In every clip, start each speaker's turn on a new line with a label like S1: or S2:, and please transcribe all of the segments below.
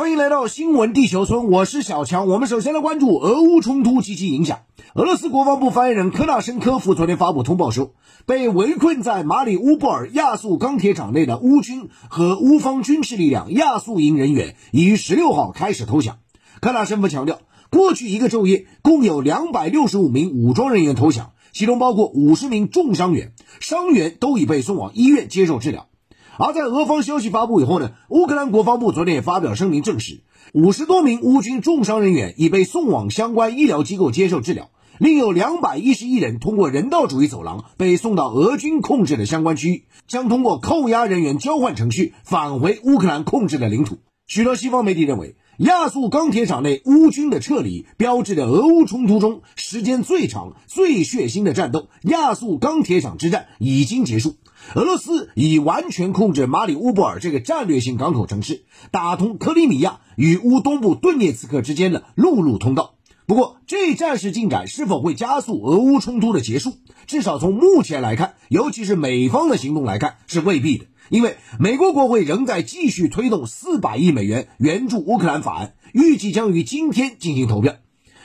S1: 欢迎来到新闻地球村，我是小强。我们首先来关注俄乌冲突及其影响。俄罗斯国防部发言人科纳申科夫昨天发布通报说，被围困在马里乌波尔亚速钢铁厂内的乌军和乌方军事力量亚速营人员已于十六号开始投降。科纳申夫强调，过去一个昼夜，共有两百六十五名武装人员投降，其中包括五十名重伤员，伤员都已被送往医院接受治疗。而在俄方消息发布以后呢，乌克兰国防部昨天也发表声明证实，五十多名乌军重伤人员已被送往相关医疗机构接受治疗，另有两百一十一人通过人道主义走廊被送到俄军控制的相关区域，将通过扣押人员交换程序返回乌克兰控制的领土。许多西方媒体认为，亚速钢铁厂内乌军的撤离标志着俄乌冲突中时间最长、最血腥的战斗——亚速钢铁厂之战已经结束。俄罗斯已完全控制马里乌波尔这个战略性港口城市，打通克里米亚与乌东部顿涅茨克之间的陆路通道。不过，这一战事进展是否会加速俄乌冲突的结束？至少从目前来看，尤其是美方的行动来看，是未必的。因为美国国会仍在继续推动四百亿美元援助乌克兰法案，预计将于今天进行投票。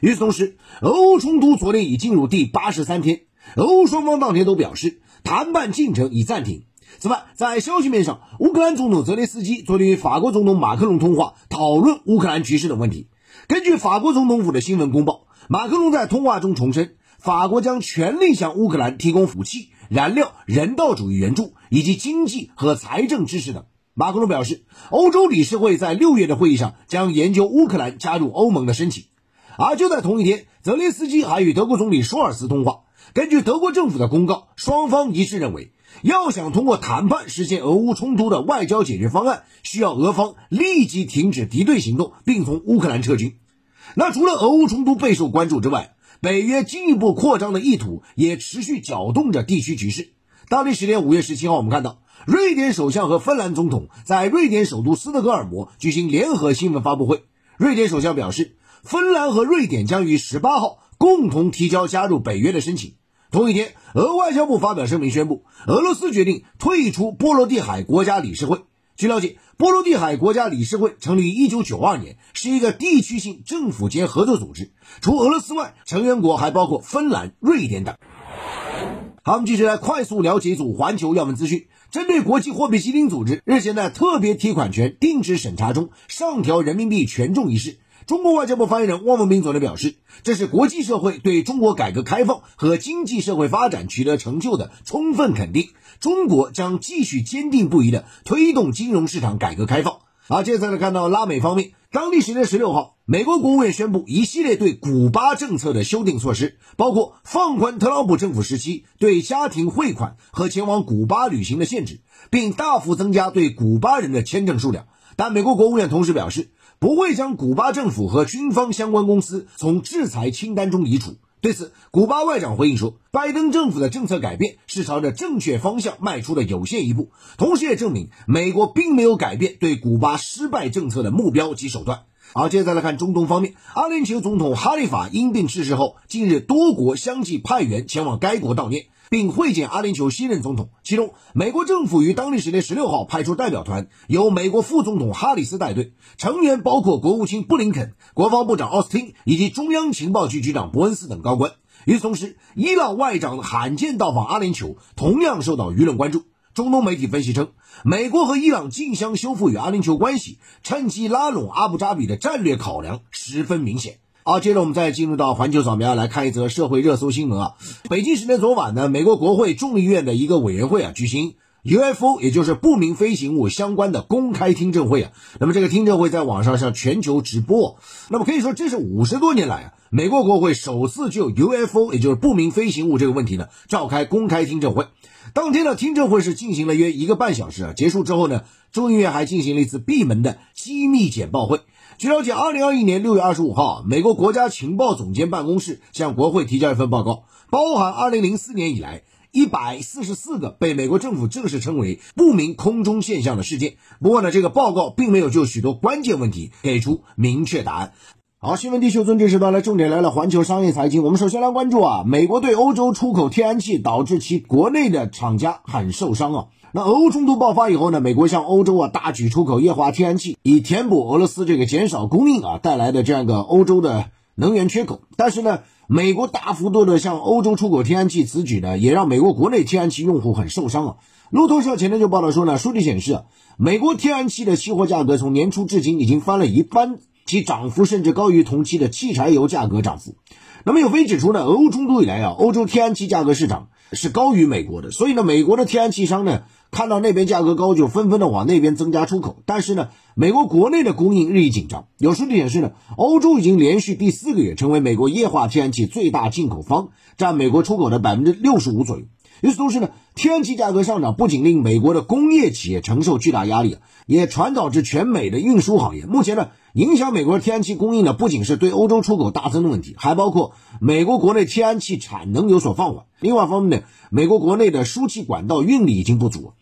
S1: 与此同时，俄乌冲突昨天已进入第八十三天，俄乌双方当天都表示。谈判进程已暂停。此外，在消息面上，乌克兰总统泽连斯基昨天与法国总统马克龙通话，讨论乌克兰局势等问题。根据法国总统府的新闻公报，马克龙在通话中重申，法国将全力向乌克兰提供武器、燃料、人道主义援助以及经济和财政支持等。马克龙表示，欧洲理事会在六月的会议上将研究乌克兰加入欧盟的申请。而就在同一天，泽连斯基还与德国总理舒尔茨通话。根据德国政府的公告，双方一致认为，要想通过谈判实现俄乌冲突的外交解决方案，需要俄方立即停止敌对行动，并从乌克兰撤军。那除了俄乌冲突备受关注之外，北约进一步扩张的意图也持续搅动着地区局势。当地时间五月十七号，我们看到瑞典首相和芬兰总统在瑞典首都斯德哥尔摩举行联合新闻发布会。瑞典首相表示，芬兰和瑞典将于十八号。共同提交加入北约的申请。同一天，俄外交部发表声明宣布，俄罗斯决定退出波罗的海国家理事会。据了解，波罗的海国家理事会成立于1992年，是一个地区性政府间合作组织。除俄罗斯外，成员国还包括芬兰、瑞典等。好，我们继续来快速了解一组环球要闻资讯。针对国际货币基金组织日前在特别提款权定制审查中上调人民币权重一事。中国外交部发言人汪文斌昨天表示，这是国际社会对中国改革开放和经济社会发展取得成就的充分肯定。中国将继续坚定不移地推动金融市场改革开放。好，接下来看到拉美方面，当地时间十六号，美国国务院宣布一系列对古巴政策的修订措施，包括放宽特朗普政府时期对家庭汇款和前往古巴旅行的限制，并大幅增加对古巴人的签证数量。但美国国务院同时表示。不会将古巴政府和军方相关公司从制裁清单中移除。对此，古巴外长回应说，拜登政府的政策改变是朝着正确方向迈出的有限一步，同时也证明美国并没有改变对古巴失败政策的目标及手段。好，接下来看中东方面，阿联酋总统哈利法因病逝世后，近日多国相继派员前往该国悼念。并会见阿联酋新任总统，其中美国政府于当地时间十六号派出代表团，由美国副总统哈里斯带队，成员包括国务卿布林肯、国防部长奥斯汀以及中央情报局局长伯恩斯等高官。与此同时，伊朗外长罕见到访阿联酋，同样受到舆论关注。中东媒体分析称，美国和伊朗竞相修复与阿联酋关系，趁机拉拢阿布扎比的战略考量十分明显。好，接着我们再进入到环球扫描来看一则社会热搜新闻啊。北京时间昨晚呢，美国国会众议院的一个委员会啊举行 UFO，也就是不明飞行物相关的公开听证会啊。那么这个听证会在网上向全球直播。那么可以说这是五十多年来啊，美国国会首次就 UFO，也就是不明飞行物这个问题呢召开公开听证会。当天的听证会是进行了约一个半小时啊。结束之后呢，众议院还进行了一次闭门的机密简报会。据了解，二零二一年六月二十五号，美国国家情报总监办公室向国会提交一份报告，包含二零零四年以来一百四十四个被美国政府正式称为不明空中现象的事件。不过呢，这个报告并没有就许多关键问题给出明确答案。好，新闻地球村这时段来重点来了，环球商业财经。我们首先来关注啊，美国对欧洲出口天然气，导致其国内的厂家很受伤啊。那俄乌冲突爆发以后呢，美国向欧洲啊大举出口液化天然气，以填补俄罗斯这个减少供应啊带来的这样一个欧洲的能源缺口。但是呢，美国大幅度的向欧洲出口天然气，此举呢也让美国国内天然气用户很受伤啊。路透社前天就报道说呢，数据显示，美国天然气的期货价格从年初至今已经翻了一番，其涨幅甚至高于同期的汽柴油价格涨幅。那么有分析指出呢，俄乌冲突以来啊，欧洲天然气价格市场是高于美国的，所以呢，美国的天然气商呢。看到那边价格高，就纷纷的往那边增加出口。但是呢，美国国内的供应日益紧张。有数据显示呢，欧洲已经连续第四个月成为美国液化天然气最大进口方，占美国出口的百分之六十五左右。与此同时呢，天然气价格上涨不仅令美国的工业企业承受巨大压力，也传导至全美的运输行业。目前呢，影响美国天然气供应的不仅是对欧洲出口大增的问题，还包括美国国内天然气产能有所放缓。另外一方面呢，美国国内的输气管道运力已经不足。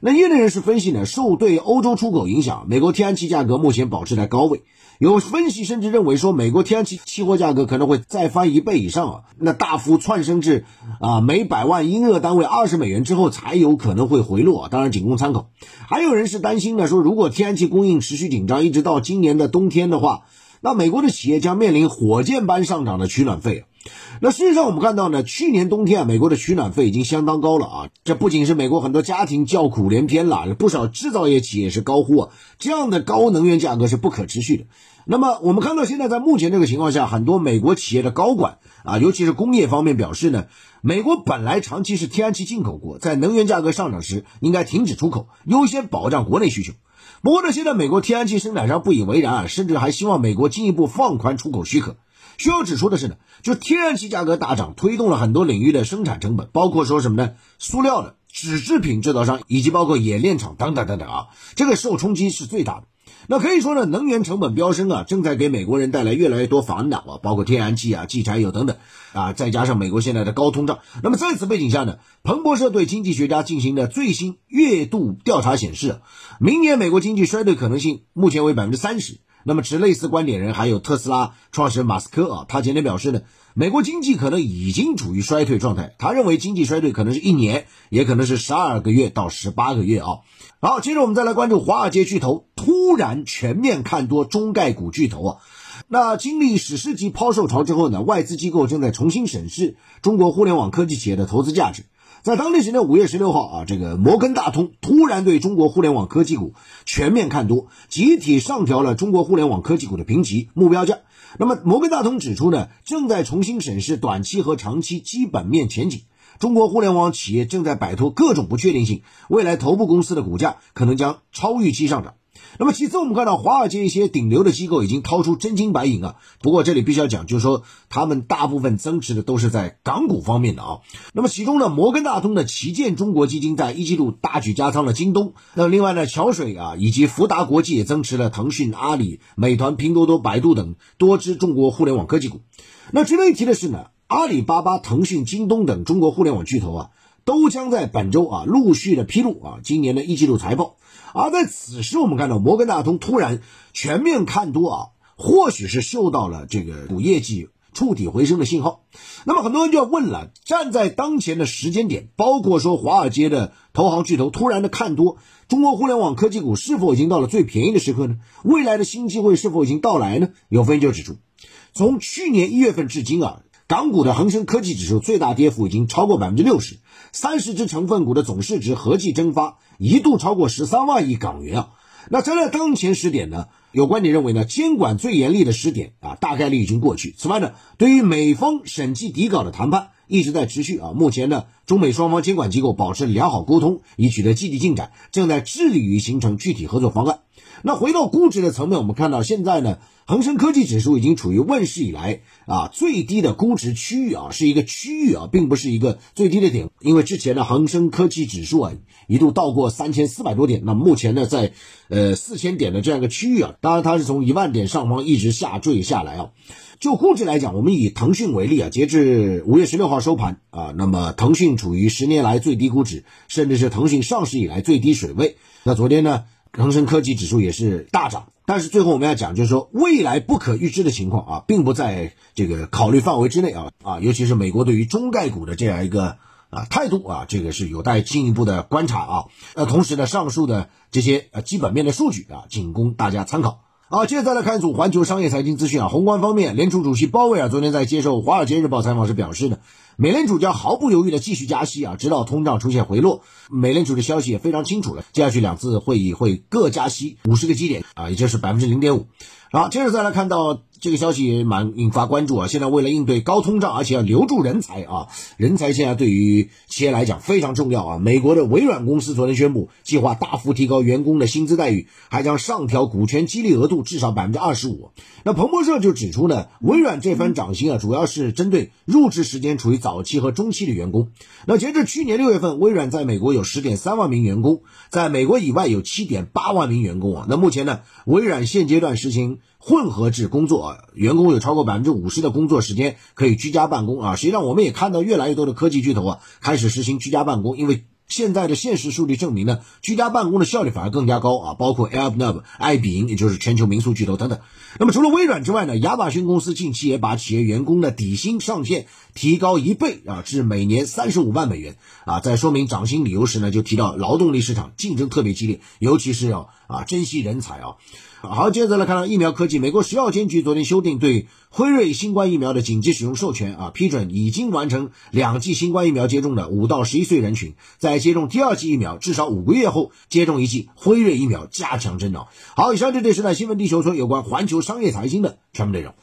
S1: 那业内人士分析呢，受对欧洲出口影响，美国天然气价格目前保持在高位。有分析甚至认为说，美国天然气期货价格可能会再翻一倍以上啊，那大幅窜升至啊每百万英俄单位二十美元之后，才有可能会回落。当然仅供参考。还有人是担心呢，说如果天然气供应持续紧张，一直到今年的冬天的话，那美国的企业将面临火箭般上涨的取暖费。那事实上，我们看到呢，去年冬天啊，美国的取暖费已经相当高了啊。这不仅是美国很多家庭叫苦连天了，不少制造业企业是高呼啊，这样的高能源价格是不可持续的。那么，我们看到现在在目前这个情况下，很多美国企业的高管啊，尤其是工业方面表示呢，美国本来长期是天然气进口国，在能源价格上涨时应该停止出口，优先保障国内需求。不过呢，现在美国天然气生产商不以为然啊，甚至还希望美国进一步放宽出口许可。需要指出的是呢，就天然气价格大涨，推动了很多领域的生产成本，包括说什么呢？塑料的、纸制品制造商，以及包括冶炼厂等等等等啊，这个受冲击是最大的。那可以说呢，能源成本飙升啊，正在给美国人带来越来越多烦恼啊，包括天然气啊、汽柴油等等啊，再加上美国现在的高通胀。那么在此背景下呢，彭博社对经济学家进行的最新月度调查显示，明年美国经济衰退可能性目前为百分之三十。那么持类似观点人还有特斯拉创始人马斯克啊，他前天表示呢，美国经济可能已经处于衰退状态。他认为经济衰退可能是一年，也可能是十二个月到十八个月啊。好，接着我们再来关注华尔街巨头突然全面看多中概股巨头啊。那经历史诗级抛售潮之后呢，外资机构正在重新审视中国互联网科技企业的投资价值。在当地时间五月十六号啊，这个摩根大通突然对中国互联网科技股全面看多，集体上调了中国互联网科技股的评级目标价。那么摩根大通指出呢，正在重新审视短期和长期基本面前景，中国互联网企业正在摆脱各种不确定性，未来头部公司的股价可能将超预期上涨。那么其次，我们看到华尔街一些顶流的机构已经掏出真金白银啊。不过这里必须要讲，就是说他们大部分增持的都是在港股方面的啊。那么其中呢，摩根大通的旗舰中国基金在一季度大举加仓了京东。那另外呢，桥水啊以及福达国际也增持了腾讯、阿里、美团、拼多多、百度等多只中国互联网科技股。那值得一提的是呢，阿里巴巴、腾讯、京东等中国互联网巨头啊，都将在本周啊陆续的披露啊今年的一季度财报。而在此时，我们看到摩根大通突然全面看多啊，或许是嗅到了这个股业绩触底回升的信号。那么很多人就要问了：站在当前的时间点，包括说华尔街的投行巨头突然的看多中国互联网科技股，是否已经到了最便宜的时刻呢？未来的新机会是否已经到来呢？有分析就指出，从去年一月份至今啊。港股的恒生科技指数最大跌幅已经超过百分之六十，三十只成分股的总市值合计蒸发一度超过十三万亿港元啊！那站在当前时点呢，有观点认为呢，监管最严厉的时点啊，大概率已经过去。此外呢，对于美方审计底稿的谈判一直在持续啊，目前呢，中美双方监管机构保持良好沟通，已取得积极进展，正在致力于形成具体合作方案。那回到估值的层面，我们看到现在呢，恒生科技指数已经处于问世以来啊最低的估值区域啊，是一个区域啊，并不是一个最低的点。因为之前的恒生科技指数啊一度到过三千四百多点，那目前呢在呃四千点的这样一个区域啊，当然它是从一万点上方一直下坠下来啊。就估值来讲，我们以腾讯为例啊，截至五月十六号收盘啊，那么腾讯处于十年来最低估值，甚至是腾讯上市以来最低水位。那昨天呢？恒生科技指数也是大涨，但是最后我们要讲，就是说未来不可预知的情况啊，并不在这个考虑范围之内啊啊，尤其是美国对于中概股的这样一个。啊态度啊，这个是有待进一步的观察啊。呃，同时呢，上述的这些呃基本面的数据啊，仅供大家参考。好，接着再来看一组环球商业财经资讯啊。宏观方面，联储主席鲍威尔昨天在接受《华尔街日报》采访时表示呢，美联储将毫不犹豫的继续加息啊，直到通胀出现回落。美联储的消息也非常清楚了，接下去两次会议会各加息五十个基点啊，也就是百分之零点五。好，接着再来看到。这个消息也蛮引发关注啊！现在为了应对高通胀，而且要留住人才啊，人才现在对于企业来讲非常重要啊。美国的微软公司昨天宣布，计划大幅提高员工的薪资待遇，还将上调股权激励额度至少百分之二十五。那彭博社就指出呢，微软这番涨薪啊，主要是针对入职时间处于早期和中期的员工。那截至去年六月份，微软在美国有十点三万名员工，在美国以外有七点八万名员工啊。那目前呢，微软现阶段实行混合制工作啊。员工有超过百分之五十的工作时间可以居家办公啊！实际上，我们也看到越来越多的科技巨头啊开始实行居家办公，因为现在的现实数据证明呢，居家办公的效率反而更加高啊！包括 Airbnb、爱彼迎，也就是全球民宿巨头等等。那么除了微软之外呢，亚马逊公司近期也把企业员工的底薪上限提高一倍啊，至每年三十五万美元啊。在说明涨薪理由时呢，就提到劳动力市场竞争特别激烈，尤其是要啊啊珍惜人才啊。好，接着来看到疫苗科技。美国食药监局昨天修订对辉瑞新冠疫苗的紧急使用授权啊，批准已经完成两剂新冠疫苗接种的五到十一岁人群，在接种第二剂疫苗至少五个月后接种一剂辉瑞疫苗加强针呢。好，以上这就是呢新闻地球村有关环球商业财经的全部内容。